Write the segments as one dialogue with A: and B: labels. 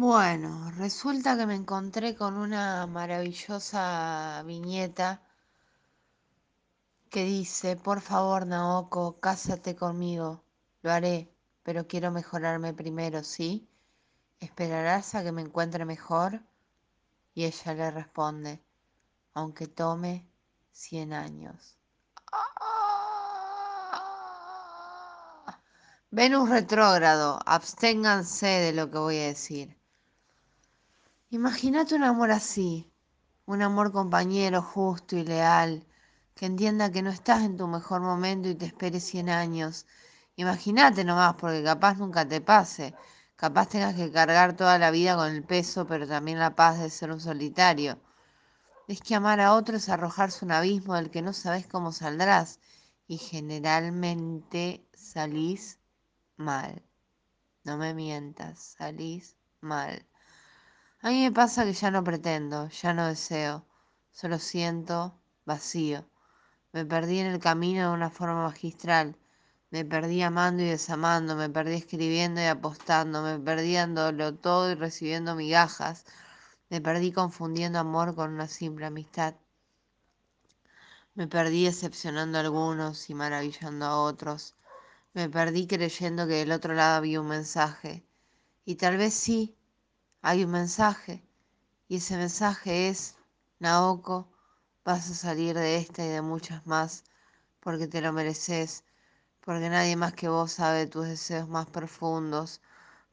A: Bueno, resulta que me encontré con una maravillosa viñeta que dice, por favor, Naoko, cásate conmigo. Lo haré, pero quiero mejorarme primero, ¿sí? ¿Esperarás a que me encuentre mejor? Y ella le responde, aunque tome cien años. Venus retrógrado, absténganse de lo que voy a decir. Imagínate un amor así, un amor compañero, justo y leal, que entienda que no estás en tu mejor momento y te espere 100 años. Imagínate nomás, porque capaz nunca te pase. Capaz tengas que cargar toda la vida con el peso, pero también la paz de ser un solitario. Es que amar a otro es arrojarse un abismo del que no sabes cómo saldrás. Y generalmente salís mal. No me mientas, salís mal. A mí me pasa que ya no pretendo, ya no deseo, solo siento vacío. Me perdí en el camino de una forma magistral. Me perdí amando y desamando, me perdí escribiendo y apostando, me perdí dándolo todo y recibiendo migajas. Me perdí confundiendo amor con una simple amistad. Me perdí decepcionando a algunos y maravillando a otros. Me perdí creyendo que del otro lado había un mensaje. Y tal vez sí, hay un mensaje y ese mensaje es, Naoko, vas a salir de esta y de muchas más, porque te lo mereces, porque nadie más que vos sabe tus deseos más profundos,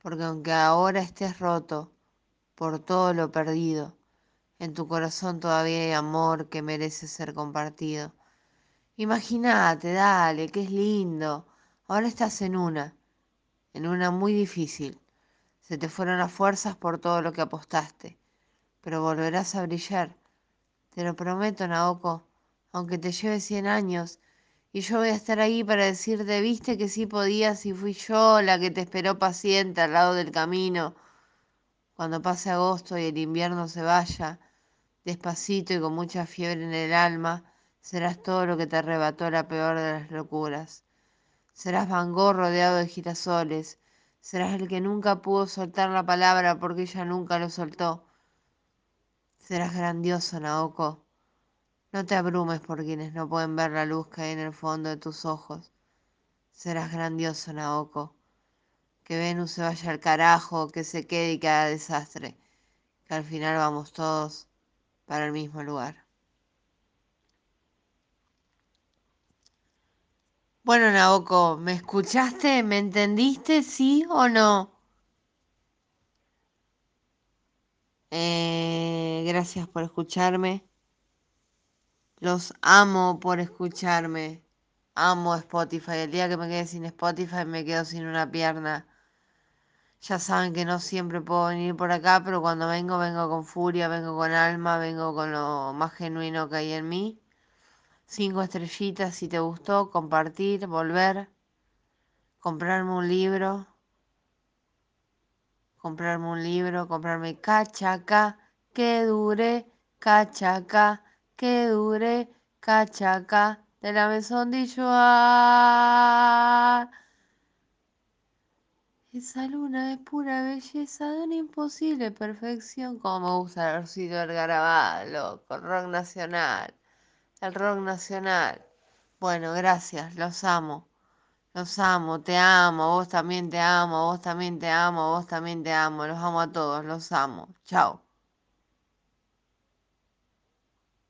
A: porque aunque ahora estés roto por todo lo perdido, en tu corazón todavía hay amor que merece ser compartido. Imagínate, dale, que es lindo. Ahora estás en una, en una muy difícil. Se te fueron las fuerzas por todo lo que apostaste pero volverás a brillar. Te lo prometo, Naoko, aunque te lleve cien años. Y yo voy a estar ahí para decirte, viste que sí podías y fui yo la que te esperó paciente al lado del camino. Cuando pase agosto y el invierno se vaya, despacito y con mucha fiebre en el alma, serás todo lo que te arrebató la peor de las locuras. Serás Van Gogh rodeado de girasoles. Serás el que nunca pudo soltar la palabra porque ella nunca lo soltó. Serás grandioso, Naoko. No te abrumes por quienes no pueden ver la luz que hay en el fondo de tus ojos. Serás grandioso, Naoko. Que Venus se vaya al carajo, que se quede y que haga desastre. Que al final vamos todos para el mismo lugar. Bueno, Naoko, ¿me escuchaste? ¿Me entendiste? ¿Sí o no? Eh, gracias por escucharme. Los amo por escucharme. Amo Spotify. El día que me quede sin Spotify me quedo sin una pierna. Ya saben que no siempre puedo venir por acá, pero cuando vengo, vengo con furia, vengo con alma, vengo con lo más genuino que hay en mí. Cinco estrellitas si te gustó, compartir, volver, comprarme un libro, comprarme un libro, comprarme cachaca, que dure, cachaca, que dure, cachaca, de la Maison Joie. Esa luna es pura belleza de una imposible perfección. Como me gusta el del Garabal, loco, rock nacional. El rock nacional. Bueno, gracias, los amo. Los amo, te amo, vos también te amo, vos también te amo, vos también te amo. Los amo a todos, los amo. Chao.